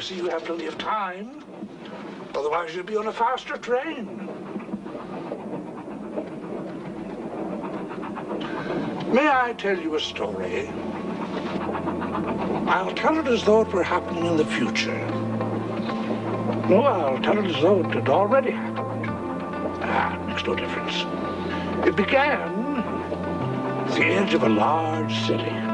I see you have plenty of time. Otherwise, you'd be on a faster train. May I tell you a story? I'll tell it as though it were happening in the future. No, I'll tell it as though it had already happened. Ah, makes no difference. It began at the edge of a large city.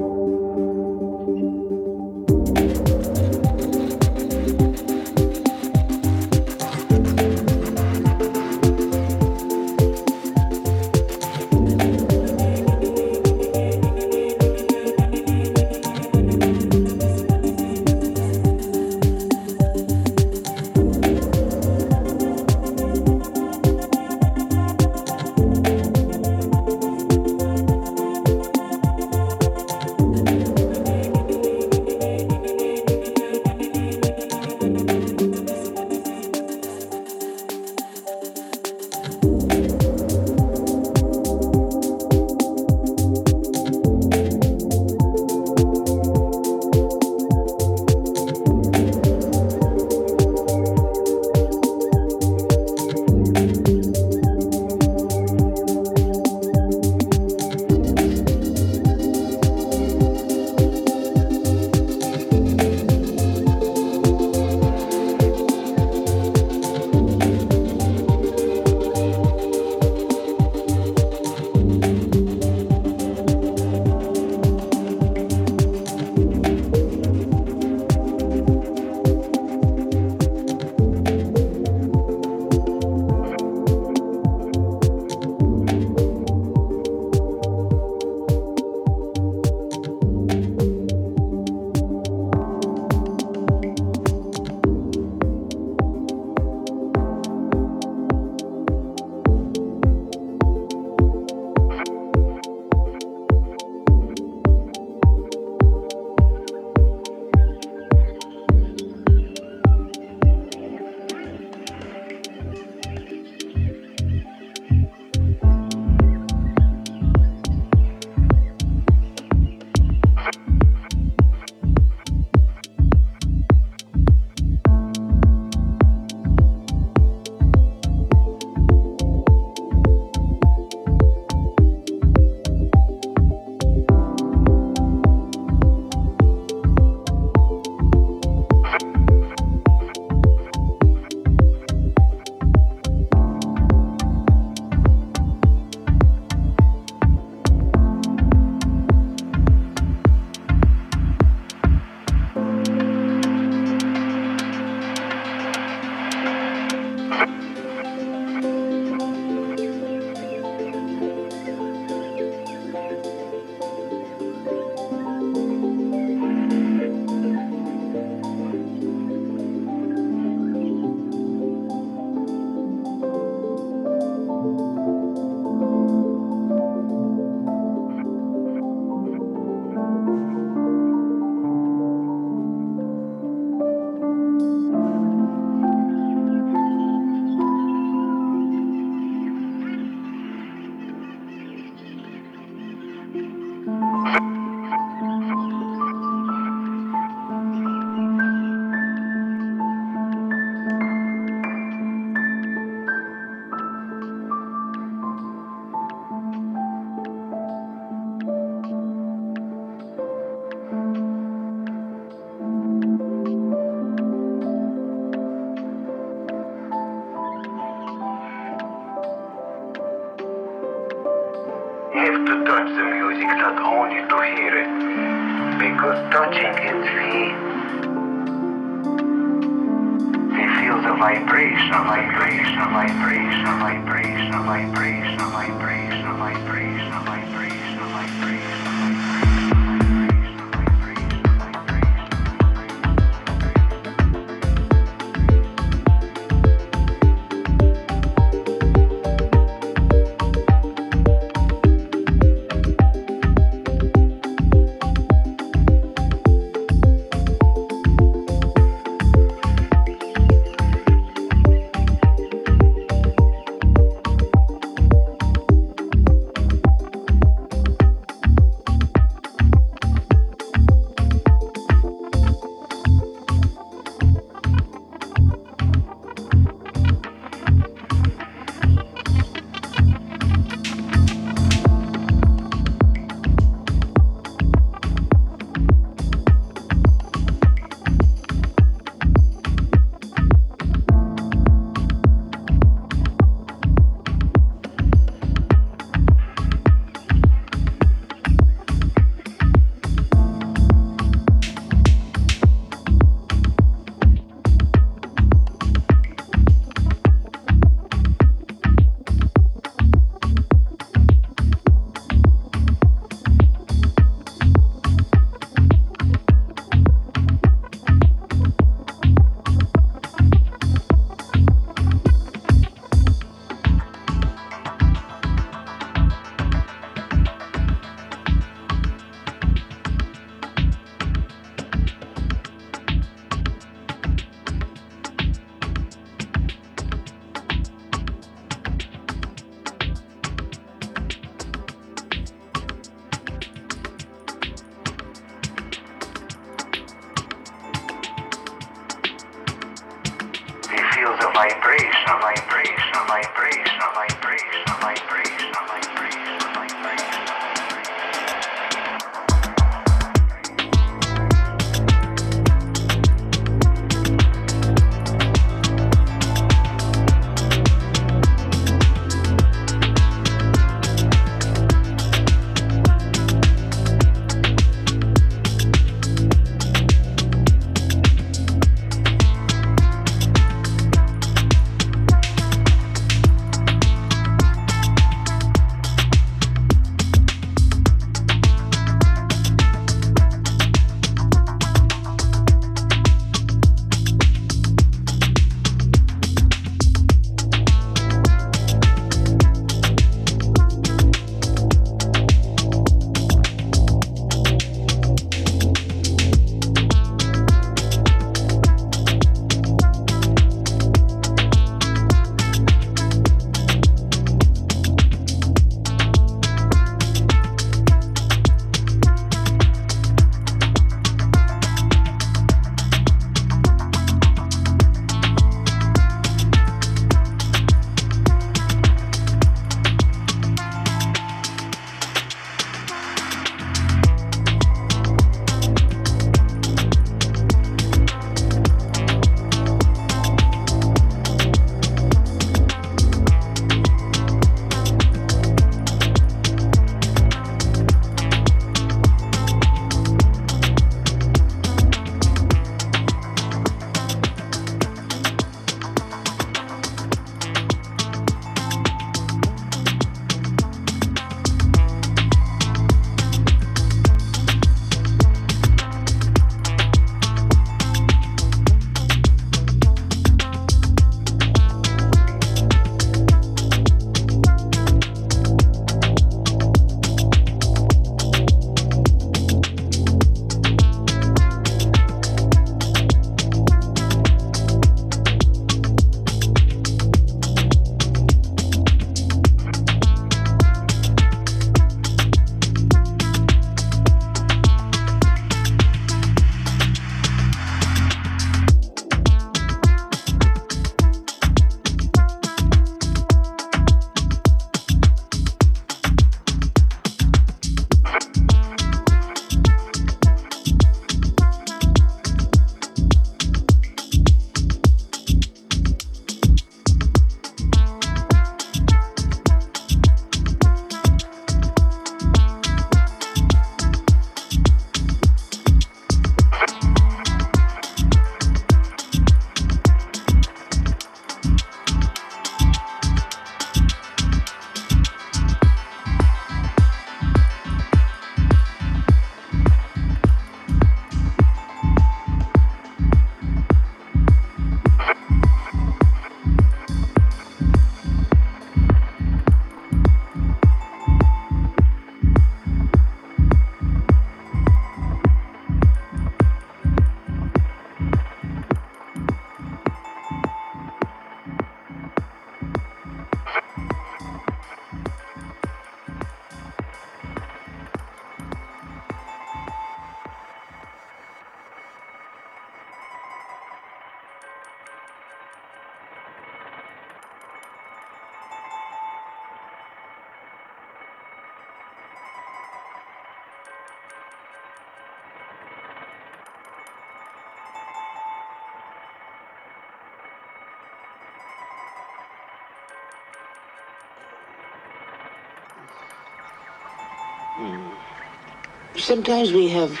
Sometimes we have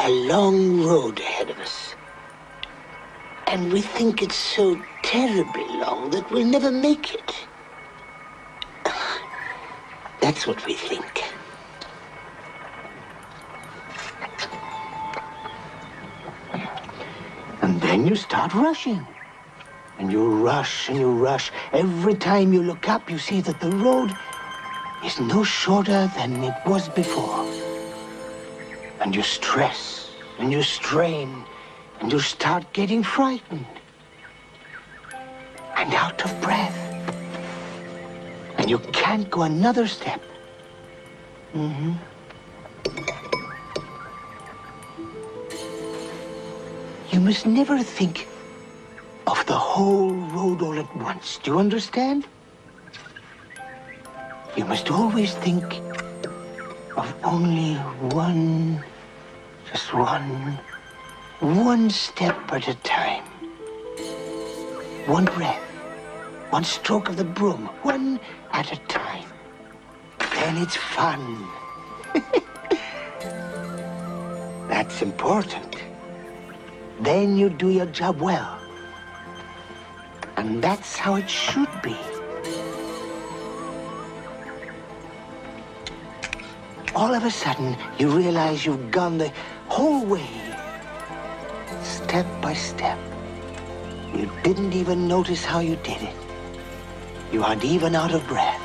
a long road ahead of us. And we think it's so terribly long that we'll never make it. That's what we think. And then you start rushing. And you rush and you rush. Every time you look up, you see that the road is no shorter than it was before. And you stress and you strain and you start getting frightened and out of breath. And you can't go another step. Mm-hmm. You must never think of the whole road all at once. Do you understand? You must always think of only one, just one, one step at a time. One breath, one stroke of the broom, one at a time. Then it's fun. That's important. Then you do your job well. And that's how it should be. All of a sudden, you realize you've gone the whole way, step by step. You didn't even notice how you did it. You aren't even out of breath.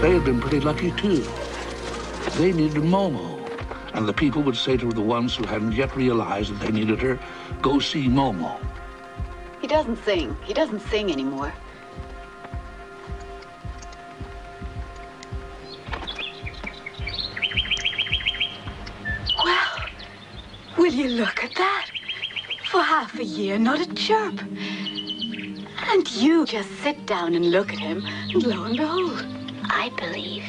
They had been pretty lucky too. They needed Momo. And the people would say to the ones who hadn't yet realized that they needed her, go see Momo. He doesn't sing. He doesn't sing anymore. Well, will you look at that? For half a year, not a chirp. And you just sit down and look at him, and lo and behold. I believe.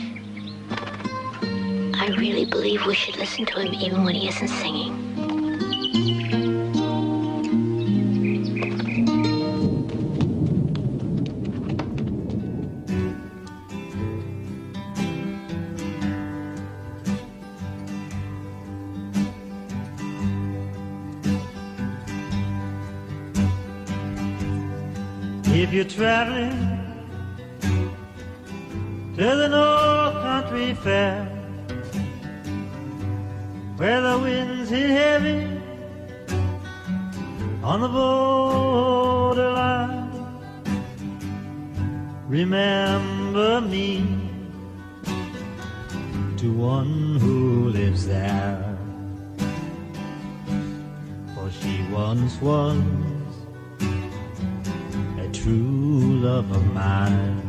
I really believe we should listen to him even when he isn't singing. If you're traveling to the North Country Fair, where the winds hit heavy on the borderline, remember me to one who lives there. For she once was a true love of mine.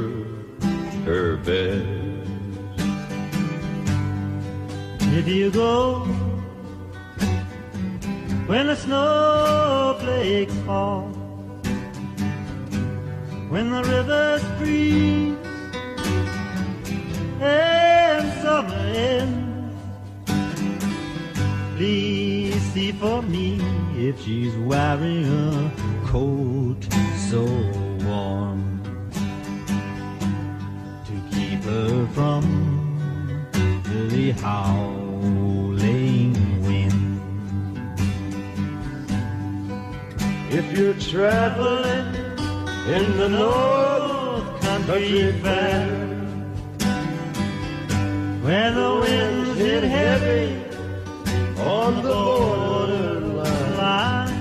her best. If you go when the snowflakes fall, when the rivers freeze and summer ends, please see for me if she's wearing a coat so from the howling wind. If you're traveling in the North Country Fair, Where the winds hit heavy on the borderline, line,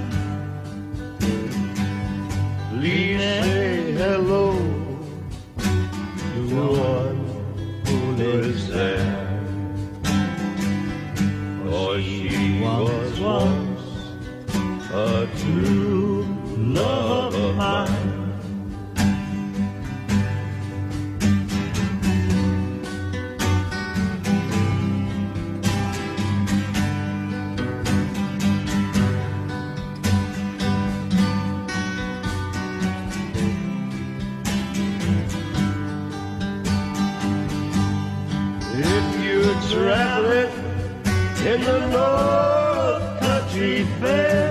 the North Country Fair,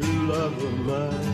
true love of mine.